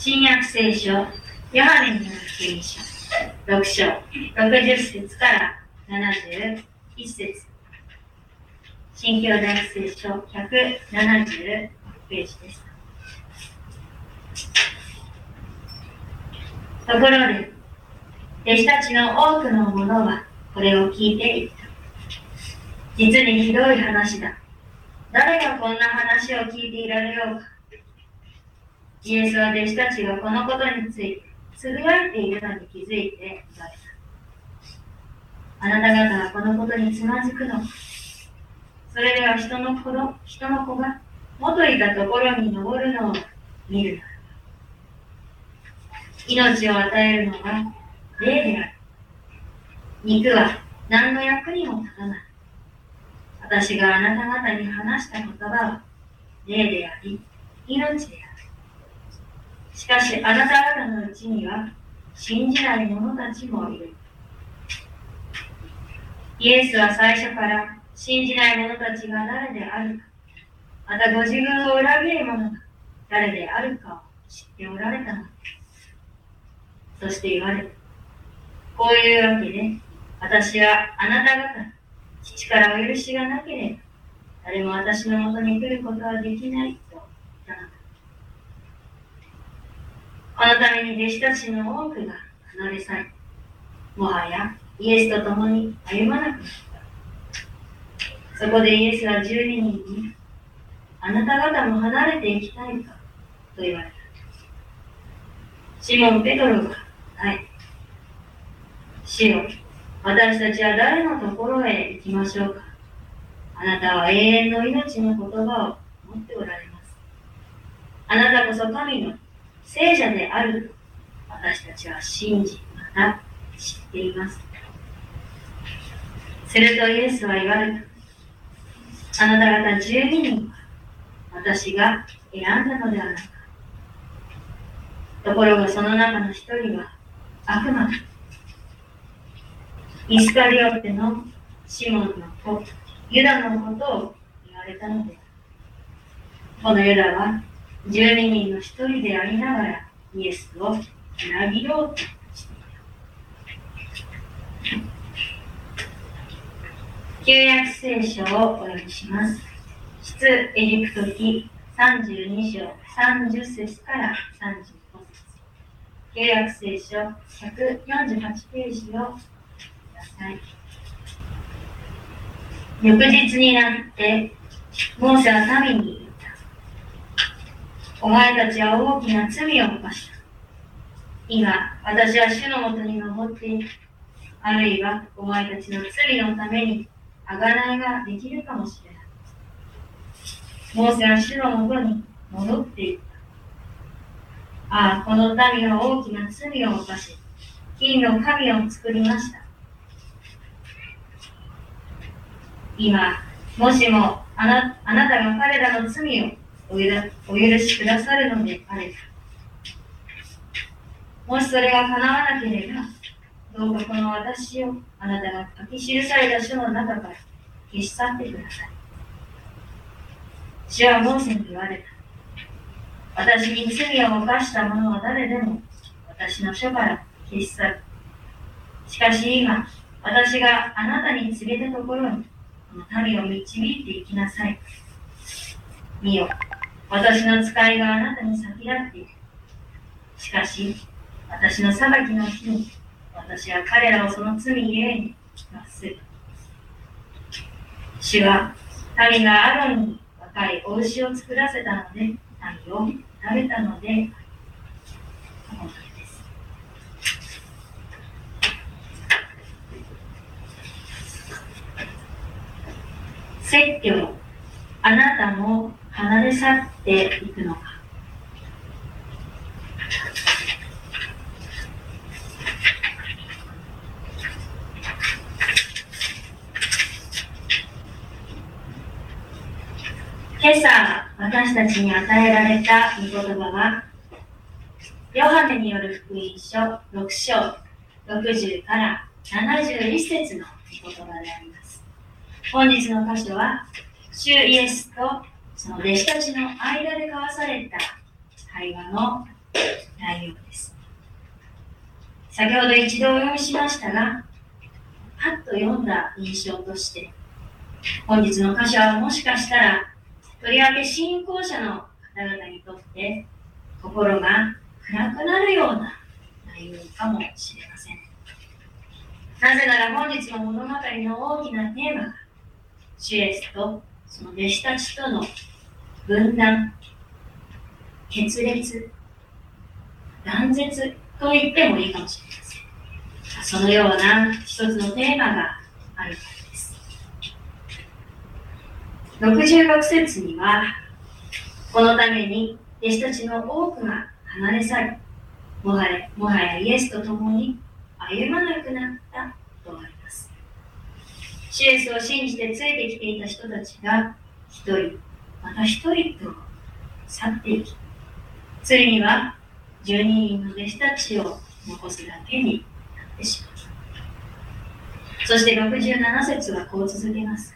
新約聖書、ヨハネによる福音書、6章、60節から71節。新教大聖書170ページです。ところで、弟子たちの多くの者はこれを聞いていた。実にひどい話だ。誰がこんな話を聞いていられようか。イエスは弟子たちがこのことについてつぶやいているのに気づいて言われた。あなた方はこのことにつまずくのか。それでは人の子の人の子が元いたところに登るのを見るなら命を与えるのは霊である。肉は何の役にも立たない。私があなた方に話した言葉は霊であり、命である。しかしあなた方のうちには信じない者たちもいる。イエスは最初から信じない者たちが誰であるか、またご自分を裏切る者が誰であるかを知っておられたのです。そして言われた。こういうわけで、私はあなた方、父からお許しがなければ、誰も私のもとに来ることはできないと言ったのだ。このために弟子たちの多くが離れ去り、もはやイエスと共に歩まなくなった。そこでイエスは十二人に、あなた方も離れていきたいかと言われた。シモン・ペトロが、はい。主よ、私たちは誰のところへ行きましょうかあなたは永遠の命の言葉を持っておられます。あなたこそ神の聖者であると私たちは信じ、また知っています。するとイエスは言われた。あなた方十二人は私が選んだのではないか。ところがその中の一人は悪魔だ。イスカリオテのシモンの子、ユダのことを言われたのである。このユダは12人の一人でありながらイエスを裏切ろうとしていた。旧約聖書をお読みします。出エジプト記32章30節から35節。旧約聖書148ページをはい。翌日になって、モーセは民に言った。お前たちは大きな罪を犯した。今、私は主のもとに登っている。あるいは、お前たちの罪のために、あがないができるかもしれない。モーセは主のもとに戻っていった。ああ、この民は大きな罪を犯し、金の神を作りました。今、もしもあなあなたが彼らの罪をお許しくださるのであれば、もしそれが叶わなければ、どうかこの私をあなたが書き記された書の中から消し去ってください。主はモーセに言われた。私に罪を犯した者は誰でも私の書から消し去る。しかし今、私があなたに告げたところにこの、民を導いていきなさい。見よ、私の使いがあなたに先立っている。しかし、私の裁きの日に、私は彼らをその罪ゆえに罰する。主は、民がアロンに若いお牛を作らせたので、民を食べたので、説教、あなたも離れ去っていくのか。今朝私たちに与えられた御言葉は、ヨハネによる福音書6章60から71節の御言葉であります。本日の箇所は、主イエスとその弟子たちの間で交わされた会話のようです。先ほど一度お読みしましたが、パッと読んだ印象として、本日の箇所はもしかしたら、とりわけ信仰者の方々にとって心が暗くなるような内容かもしれません。なぜなら本日の物語の大きなテーマが、シュエスとその弟子たちとの分断、決裂、断絶と言ってもいいかもしれません。そのような一つのテーマがあるからです。66節には、このために弟子たちの多くが離れ去り、もはやもはやイエスと共に歩まなくなった。シエスを信じてついてきていた人たちが一人、また一人と去っていき、ついには12人の弟子たちを残すだけになってしまう。そして67節はこう続けます。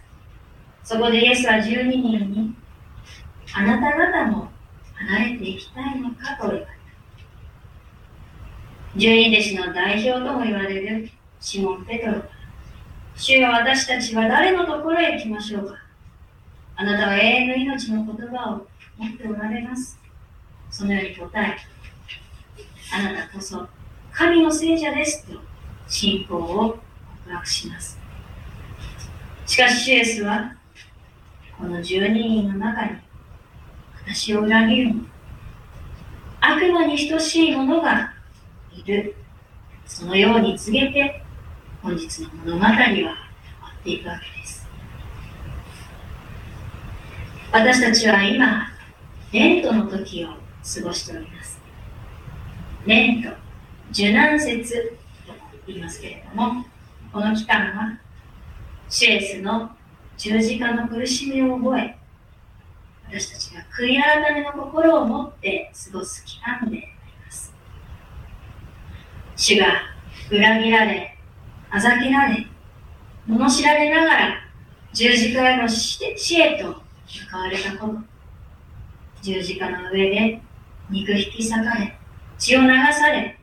そこでイエスは12人に、あなた方も離れていきたいのかと言われた。十二弟子の代表とも言われるシモン・ペトロ。主よ私たちは誰のところへ行きましょうか？あなたは永遠の命の言葉を持っておられます。そのように答え、あなたこそ神の聖者ですと信仰を告白します。しかし、シエスは、この12人の中に、私を裏切る、悪魔に等しい者がいる。そのように告げて、本日の物語は終わっていくわけです。私たちは今、レントの時を過ごしております。レント、受難節と言いますけれども、この期間は、シエスの十字架の苦しみを覚え、私たちが悔い改めの心を持って過ごす期間であります。主が裏切られ、あざけられ、罵られながら十字架への死へと向かわれたこと、十字架の上で肉引き裂かれ、血を流され、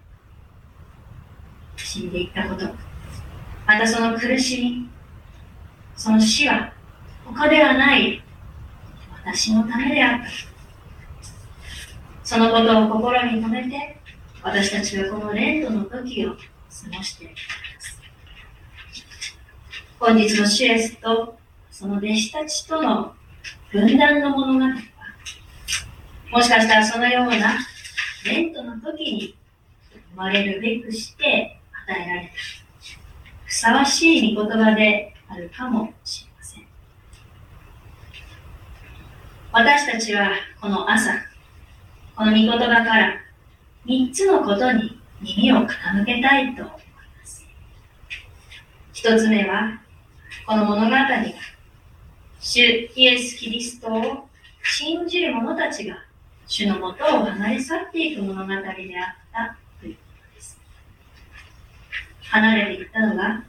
死んでいったこと、またその苦しみ、その死は他ではない私のためであった。そのことを心に留めて、私たちはこのレントの時を過ごして。本日のシエスとその弟子たちとの分断の物語は、もしかしたらそのようなレントの時に生まれるべくして与えられた、ふさわしい御言葉であるかもしれません。私たちはこの朝、この御言葉から3つのことに耳を傾けたいと思います。1つ目は、この物語が主イエス・キリストを信じる者たちが主のもとを離れ去っていく物語であったということです。離れていったのは、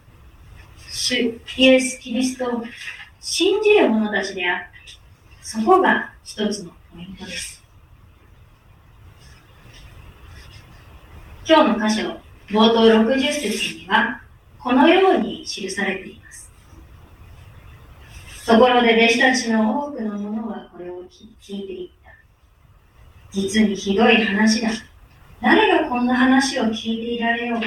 主イエス・キリストを信じる者たちであった。そこが一つのポイントです。今日の箇所、冒頭60節には、このように記されています。ところで弟子たちの多くの者はこれを聞いていった。実にひどい話だ。誰がこんな話を聞いていられようか。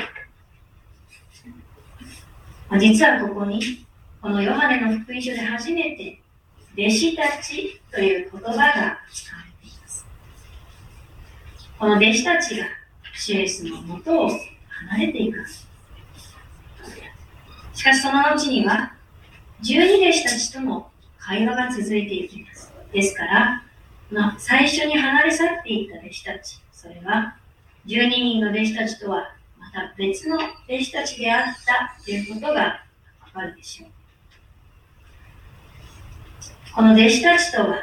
実はここに、このヨハネの福音書で初めて、弟子たちという言葉が使われています。この弟子たちがシエスのもとを離れていく。しかしその後には、十二弟子たちとも会話が続いていきます。ですから、まあ、最初に離れ去っていった弟子たち、それは12人の弟子たちとはまた別の弟子たちであったということがわかるでしょう。この弟子たちとは、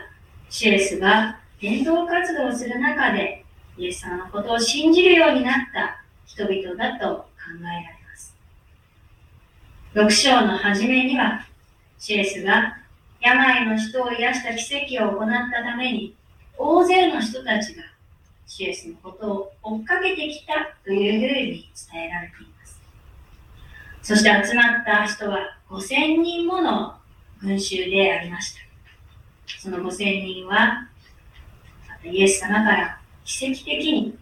シエスが伝道活動をする中で、イエス様のことを信じるようになった人々だと考えられます。6章の初めには、シエスが病の人を癒した奇跡を行ったために、大勢の人たちがシエスのことを追っかけてきたというふうに伝えられています。そして集まった人は5000人もの群衆でありました。その5000人は、またイエス様から奇跡的に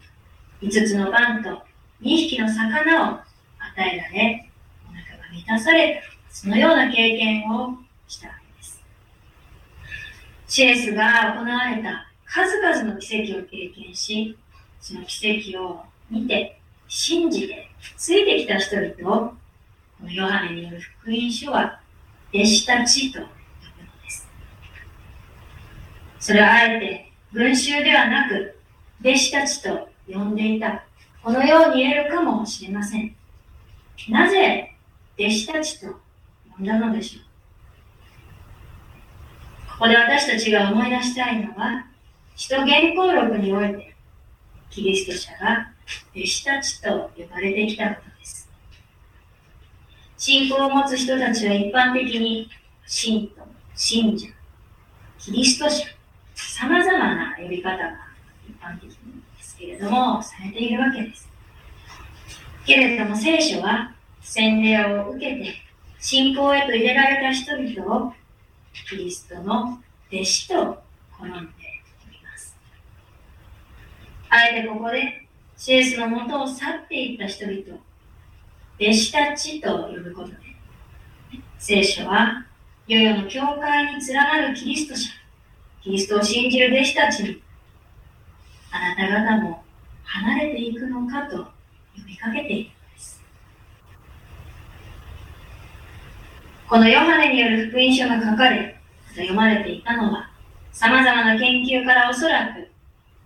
5つのパンと2匹の魚を与えられ、お腹が満たされた、そのような経験をしたわけです。シエスが行われた数々の奇跡を経験し、その奇跡を見て、信じて、ついてきた人々を、このヨハネによる福音書は、弟子たちと呼ぶのです。それはあえて、群衆ではなく、弟子たちと呼んでいた。このように言えるかもしれません。なぜ、弟子たちと呼んだのでしょうここで私たちが思い出したいのは、使徒原稿録において、キリスト者が弟子たちと呼ばれてきたことです。信仰を持つ人たちは一般的に、信徒、信者、キリスト者、様々な呼び方が一般的ですけれども、されているわけです。けれども聖書は洗礼を受けて信仰へと入れられた人々をキリストの弟子と好んであえてここでシエスのもとを去っていった人々、弟子たちと呼ぶことで、聖書は世々の教会に連なるキリスト者、キリストを信じる弟子たちに、あなた方も離れていくのかと呼びかけているのです。このヨハネによる福音書が書かれ、読まれていたのは、様々な研究からおそらく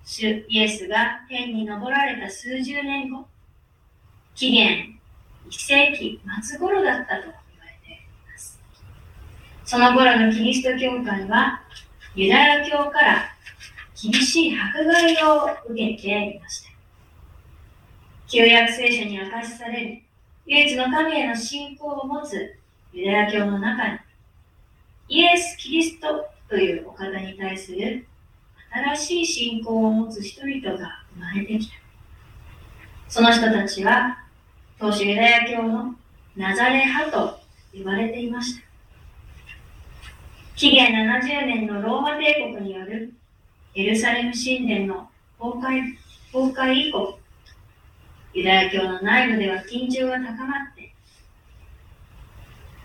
主イエスが天に昇られた数十年後、紀元1世紀末頃だったと言われています。その頃のキリスト教会は、ユダヤ教から厳しい迫害を受けていました。旧約聖書に明かしされる唯一の神への信仰を持つユダヤ教の中に、イエス・キリストというお方に対する新しい信仰を持つ人々が生まれてきた。その人たちは、当初ユダヤ教のナザレ派と呼ばれていました。紀元70年のローマ帝国によるエルサレム神殿の崩壊崩壊以降、ユダヤ教の内部では緊張が高まって、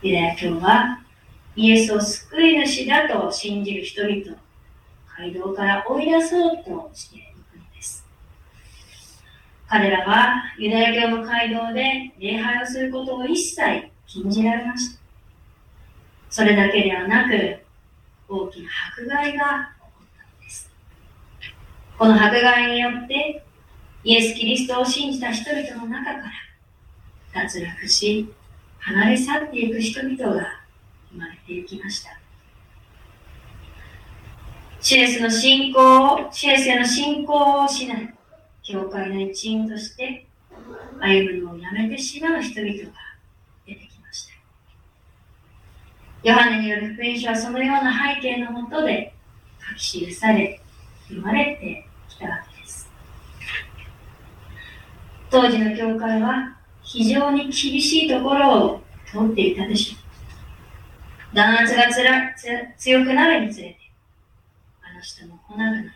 ユダヤ教はイエスを救い主だと信じる人々を街道から追い出そうとしていくのです。彼らはユダヤ教の街道で礼拝をすることを一切禁じられました。それだけではなく、大きな迫害が起こったのです。この迫害によって、イエス・キリストを信じた人々の中から、脱落し、離れ去っていく人々が生まれていきました。シエスの信仰を、シエスへの信仰をしない、教会の一員として歩むのをやめてしまう人々が出てきました。ヨハネによる福音書はそのような背景のもとで書き記され、生まれてきたわけです。当時の教会は非常に厳しいところを通っていたでしょう。弾圧がつら強くなるにつれて、あの人も来なくなる。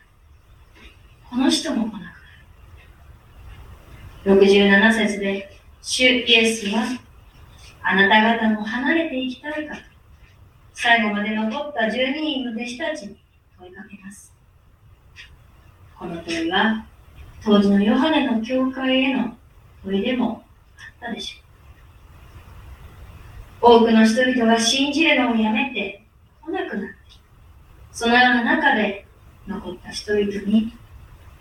この人も来なくなる。67節で、主イエスは、あなた方も離れていきたいかと、最後まで残った12人の弟子たちに問いかけます。この問いは、当時のヨハネの教会への問いでもったでしょう。多くの人々が信じるのをやめて来なくなった。そのような中で残った人々に、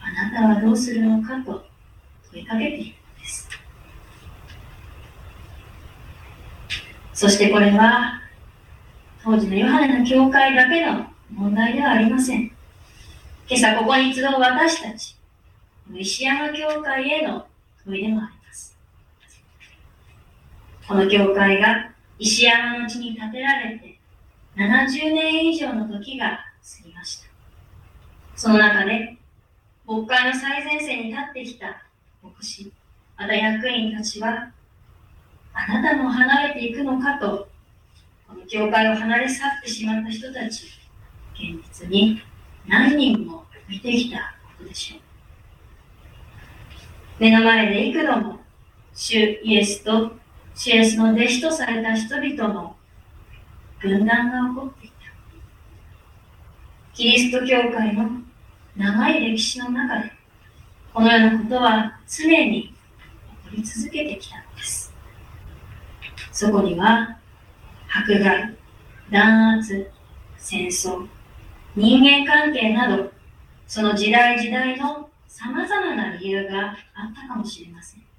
あなたはどうするのかと問いかけているのです。そしてこれは、当時のヨハネの教会だけの問題ではありません。今朝ここに集う私たち、石山教会への問いでもあります。この教会が石山の地に建てられて70年以上の時が過ぎました。その中で、国会の最前線に立ってきた牧師、また役員たちは、あなたも離れていくのかと、この教会を離れ去ってしまった人たち、現実に何人も見てきたことでしょう。目の前で幾度も、主イエスと主イエスの弟子とされた人々の分断が起こっていた。キリスト教会の長い歴史の中で、このようなことは常に起こり続けてきたのです。そこには、迫害、弾圧、戦争、人間関係など、その時代時代の様々な理由があったかもしれません。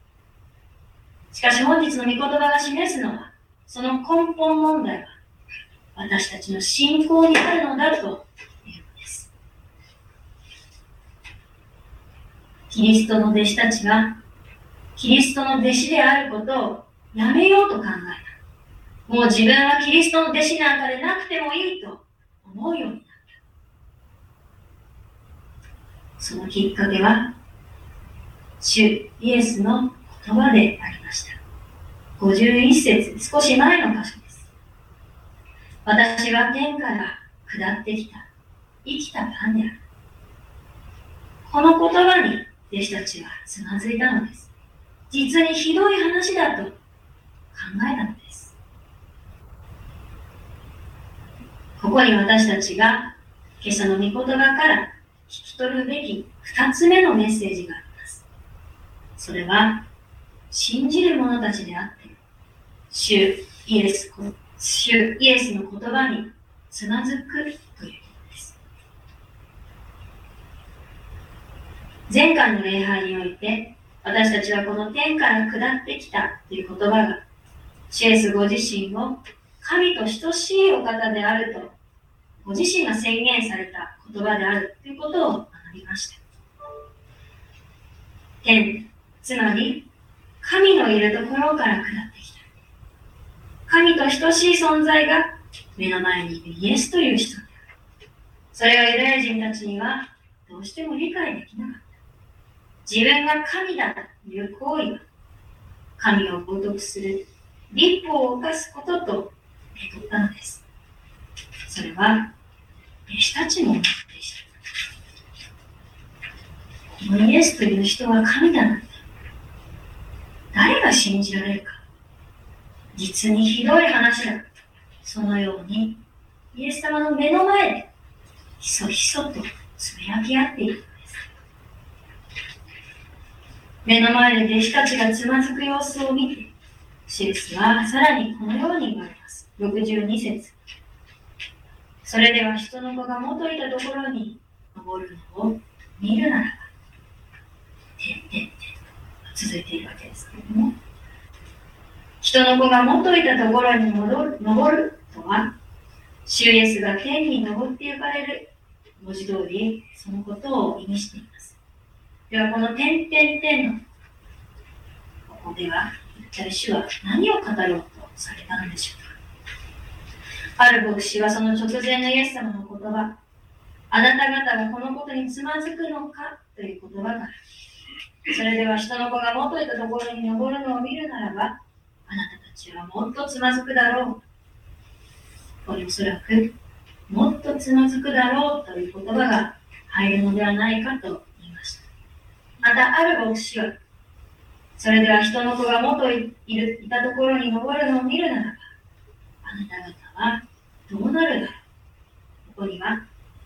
しかし本日の御言葉が示すのは、その根本問題は、私たちの信仰にあるのだというのです。キリストの弟子たちが、キリストの弟子であることをやめようと考えた。もう自分はキリストの弟子なんかでなくてもいいと思うようになった。そのきっかけは、主イエスの言葉でありました。51節、少し前の箇所です。私は天から下ってきた生きたパンである。この言葉に弟子たちはつまずいたのです。実にひどい話だと考えたのです。ここに私たちが今朝の御言葉から聞き取るべき二つ目のメッセージがあります。それは、信じる者たちであって、主イエス、主イエスの言葉につまずくということです。前回の礼拝において、私たちはこの天から下ってきたという言葉が、シエスご自身を神と等しいお方であると、ご自身が宣言された言葉であるということを学びました。天、つまり神のいるところから下ってきた。神と等しい存在が目の前にいるイエスという人である。それはユダヤ人たちにはどうしても理解できなかった。自分が神だという行為は、神を冒涜する立法を犯すことと受け取ったのです。それは、弟子たちもでした。このイエスという人は神だなん、誰が信じられるか。実にひどい話だ。そのように、イエス様の目の前で、ひそひそとつぶやき合っているのです。目の前で弟子たちがつまずく様子を見て、シエスはさらにこのように言われます。62節それでは人の子が元いたところに登るのを見るならば、てんてん続いているわけですけれども、人の子が元いたところに戻る登るとは、主イエスが天に登って行かれる文字通り、そのことを意味しています。では、この点々点のここでは、一体主は何を語ろうとされたのでしょうか。ある牧師はその直前のイエス様の言葉、あなた方がこのことにつまずくのかという言葉がそれでは人の子が元いたところに登るのを見るならば、あなたたちはもっとつまずくだろう。これおそらく、もっとつまずくだろうという言葉が入るのではないかと言いました。また、ある牧師は、それでは人の子が元いるいたところに登るのを見るならば、あなた方はどうなるだろう。ここには、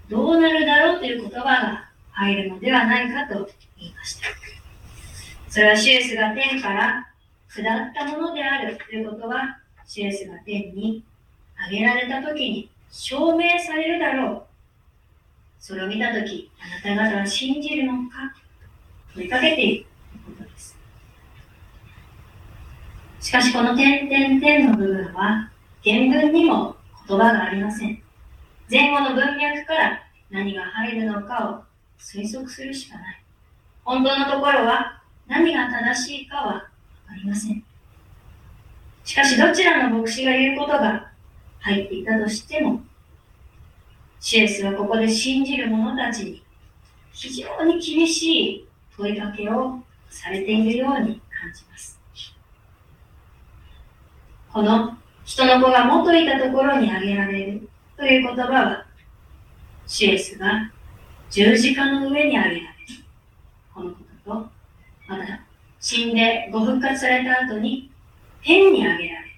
どうなるだろうという言葉が入るのではないかと言いました。それはシエスが天から下ったものであるということは、シエスが天に上げられたときに証明されるだろう。それを見たとき、あなた方は信じるのか問いかけているということです。しかしこの点々点の部分は、原文にも言葉がありません。前後の文脈から何が入るのかを推測するしかない。本当のところは何が正しいかはわかりません。しかしどちらの牧師が言うことが入っていたとしても、シエスはここで信じる者たちに非常に厳しい問いかけをされているように感じます。この人の子が元いたところに挙げられるという言葉は、シエスが十字架の上に挙げられる。このことと、また死んでご復活された後に天に挙げられる。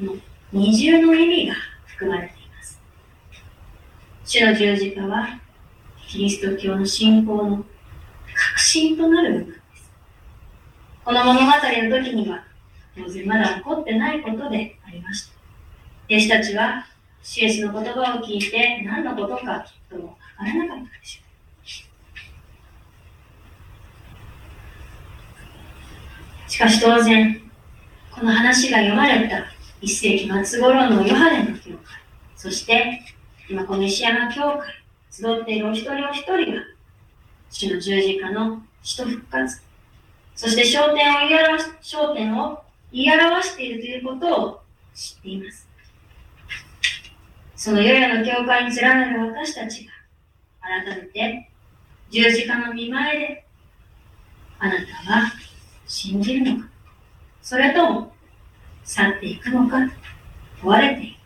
の二重の意味が含まれています。主の十字架は、キリスト教の信仰の核心となる部分です。この物語の時には、当然まだ起こってないことでありました。弟子たちは、シエスの言葉を聞いて何のことかきっとわからなかったでしょう。しかし当然、この話が読まれた1世紀末頃のヨハネの教会、そして今この石山教会、集っているお一人お一人が、主の十字架の死と復活、そして焦点を言い表し焦点を言い表しているということを知っています。その世々の教会に連なる私たちが、改めて十字架の見前で、あなたは信じるのか、それとも去っていくのか？問われている。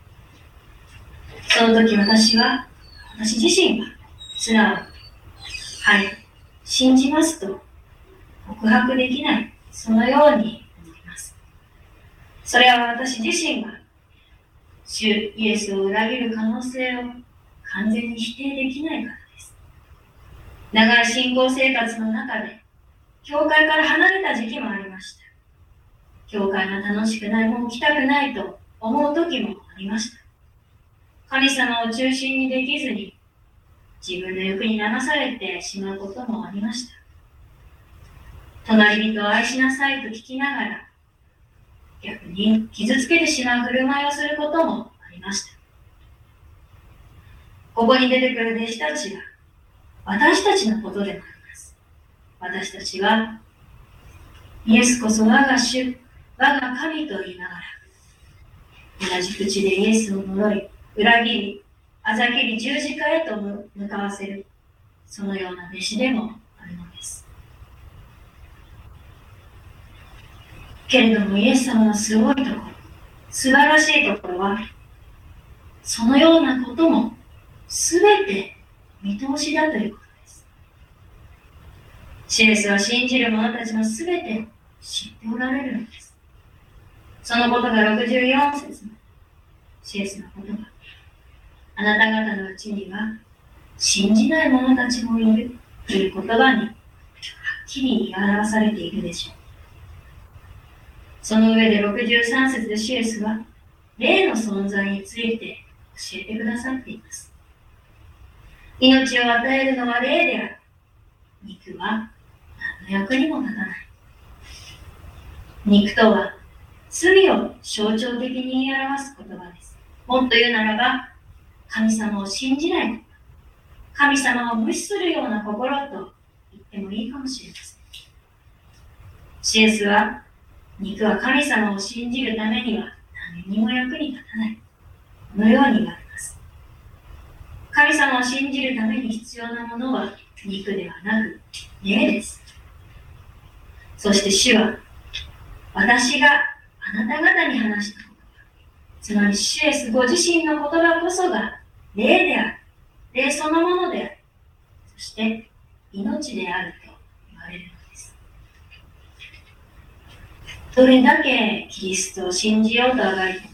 その時私は、私自身は素直に、はい、信じますと告白できない、そのように思います。それは私自身が、主イエスを裏切る可能性を完全に否定できないからです。長い信仰生活の中で、教会から離れた時期もありました。教会が楽しくない、もう来たくないと思う時もありました。神様を中心にできずに、自分の欲に流されてしまうこともありました。隣人を愛しなさいと聞きながら、逆に傷つけてしまう振る舞いをすることもありました。ここに出てくる弟子たちは、私たちのことでもあ。私たちは、イエスこそ我が主、我が神と言いながら、同じ口でイエスを呪い、裏切り、あざけり十字架へと向かわせる、そのような弟子でもあるのです。けれども、イエス様のすごいところ、素晴らしいところは、そのようなこともすべて見通しだということ。シエスは信じる者たちのすべてを知っておられるのです。そのことが64節のシエスの言葉。あなた方のうちには信じない者たちもいるという言葉にはっきり言い表されているでしょう。その上で63節でシエスは霊の存在について教えてくださっています。命を与えるのは霊である。肉は役にも立たない。肉とは罪を象徴的に言い表す言葉です。もっと言うならば、神様を信じない、神様を無視するような心と言ってもいいかもしれません。シエスは、肉は神様を信じるためには何にも役に立たない。このように言われます。神様を信じるために必要なものは肉ではなく、霊です。そして主は、私があなた方に話した言葉。つまり、主イエスご自身の言葉こそが霊である。霊そのものである。そして、命であると言われるのです。どれだけキリストを信じようとあがいても、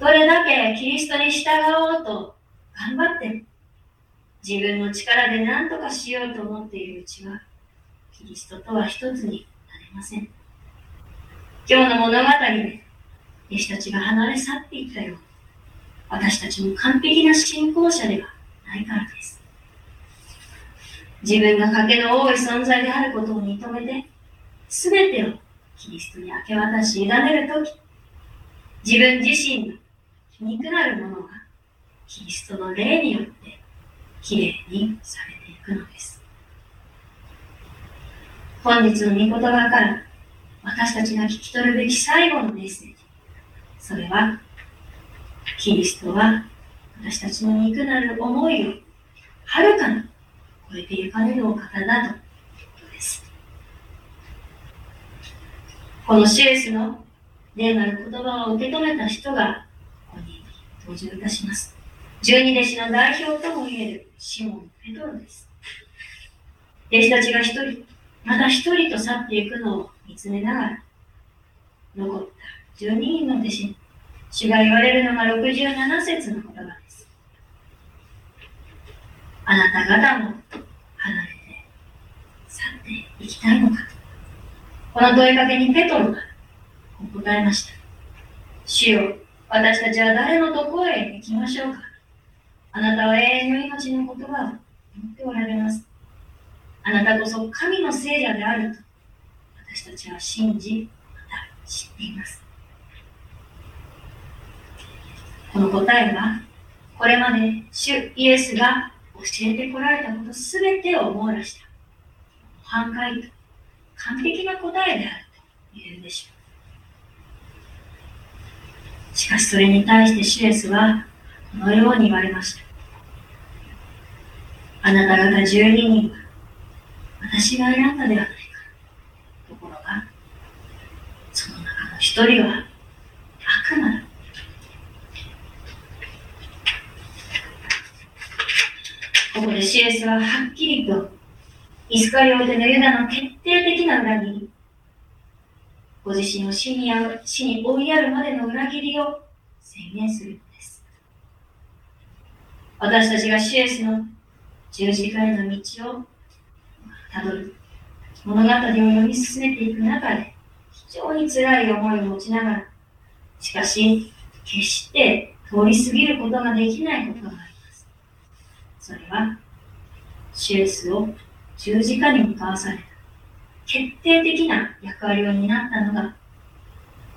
どれだけキリストに従おうと頑張っても、自分の力で何とかしようと思っているうちは、キリストとは一つにません。今日の物語で弟子たちが離れ去っていったように私たちも完璧な信仰者ではないからです。自分が賭けの多い存在であることを認めて、すべてをキリストに明け渡し委ねるとき、自分自身の皮肉なるものがキリストの霊によってきれいにされていくのです。本日の御言葉から私たちが聞き取るべき最後のメッセージ。それは、キリストは私たちの肉なる思いをはるかに超えてゆかれるお方だということです。このシエスの霊なる言葉を受け止めた人がここに登場いたします。十二弟子の代表ともいえるシモン・ペトロです。弟子たちが一人、また一人と去っていくのを見つめながら、残った十二人の弟子に、主が言われるのが67節の言葉です。あなた方も離れて去っていきたいのかこの問いかけにペトロが答えました。主よ、私たちは誰のとこへ行きましょうかあなたは永遠の命の言葉を持っておられます。あなたこそ神の聖者であると私たちは信じ、また知っています。この答えは、これまで主イエスが教えてこられたことすべてを網羅した半回と完璧な答えであると言えるでしょう。しかしそれに対してシュエスはこのように言われました。あなた方十二人は私が選んだではないか。ところが、その中の一人は悪魔だ。ここでシエスははっきりとイスカリオテのユダの決定的な裏切り、ご自身を死に死に追いやるまでの裏切りを宣言するのです。私たちがシエスの十字架への道をたどる。物語を読み進めていく中で非常に辛い思いを持ちながらしかし決して通り過ぎることができないことがあります。それはシエスを十字架に向かわされた決定的な役割を担ったのが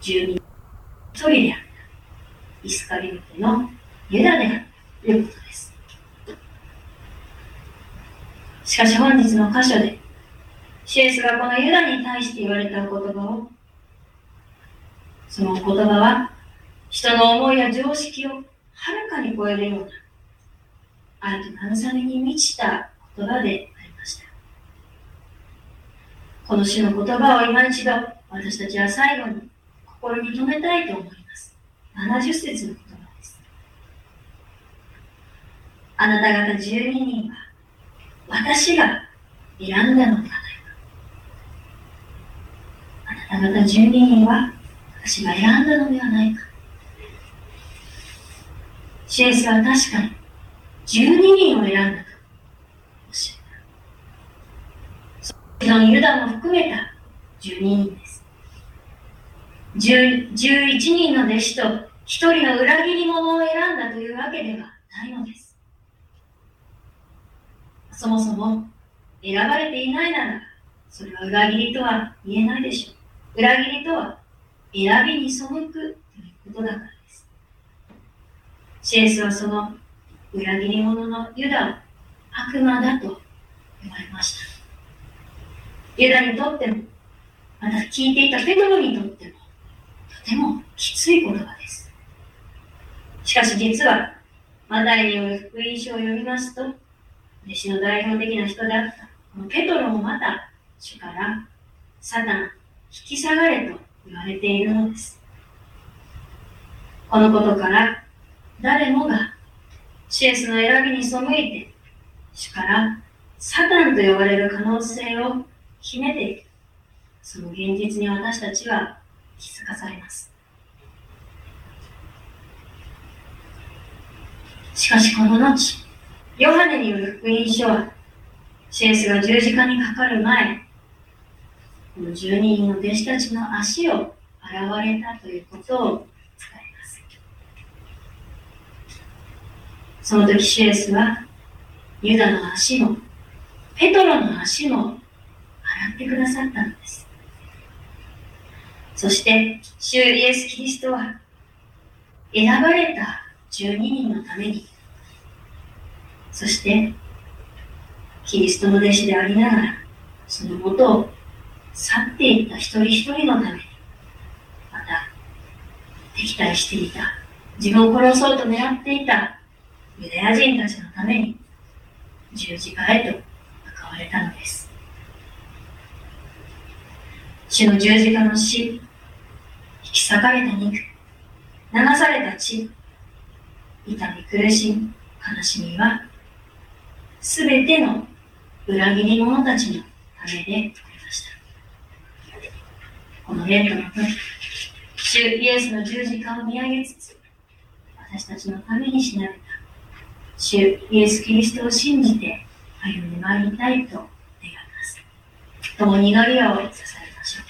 住民一人であったイスカリオテのユダであるということです。しかし本日の箇所で、シエスがこのユダに対して言われた言葉を、その言葉は、人の思いや常識をはるかに超えるような、愛と慰めに満ちた言葉でありました。この詩の言葉を今一度、私たちは最後に心に留めたいと思います。70節の言葉です。あなた方12人は、私が選んだのではないか。あなた方12人は私が選んだのではないか。シエスは確かに12人を選んだとおっしゃった。そのユダも含めた12人です。11人の弟子と1人の裏切り者を選んだというわけではないのです。そもそも選ばれていないなら、それは裏切りとは言えないでしょう。裏切りとは選びに背くということだからです。シェイスはその裏切り者のユダを悪魔だと言われました。ユダにとっても、また聞いていたペトロにとっても、とてもきつい言葉です。しかし実は、マタイによる福音書を読みますと、弟子の代表的な人であった。このペトロもまた主からサタン引き下がれと言われているのです。このことから誰もがシエスの選びに背いて主からサタンと呼ばれる可能性を秘めている。その現実に私たちは気づかされます。しかしこの後ヨハネによる福音書は、シエスが十字架にかかる前、この12人の弟子たちの足を洗われたということを伝えます。その時シエスは、ユダの足も、ペトロの足も洗ってくださったのです。そして、主イエス・キリストは、選ばれた12人のために、そして、キリストの弟子でありながら、そのもとを去っていった一人一人のために、また、敵対していた、自分を殺そうと狙っていたユダヤ人たちのために、十字架へと向かわれたのです。主の十字架の死、引き裂かれた肉、流された血、痛み苦しみ、悲しみは、すべての裏切り者たちのためでありました。このレントの時、主イエスの十字架を見上げつつ、私たちのために死なれた、主イエス・キリストを信じて歩んでまいりたいと願います。共に祈りを捧げましょう。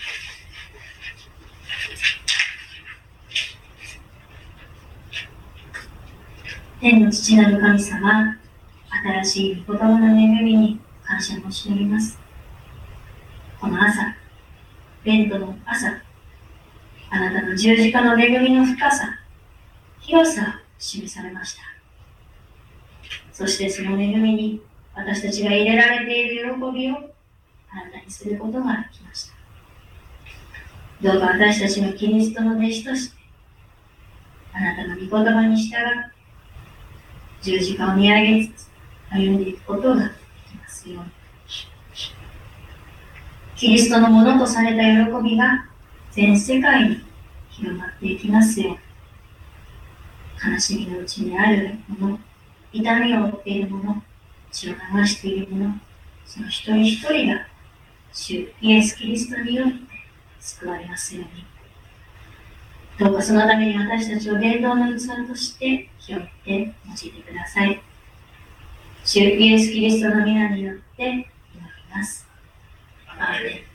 天の父なる神様、新しい御言葉の恵みに感謝申し上げます。この朝、ベントの朝、あなたの十字架の恵みの深さ、広さを示されました。そしてその恵みに私たちが入れられている喜びをあなたにすることができました。どうか私たちのキリストの弟子として、あなたの御言葉に従って、十字架を見上げつつ歩んでいくことができますように。キリストのものとされた喜びが全世界に広まっていきますように悲しみのうちにあるもの、痛みを負っているもの、血を流しているもの、その一人一人が主イエス・キリストによって救われますように。どうかそのために私たちを伝道の器として拾って用いてください。主イエス・キリストの皆によって祈ります。アーメン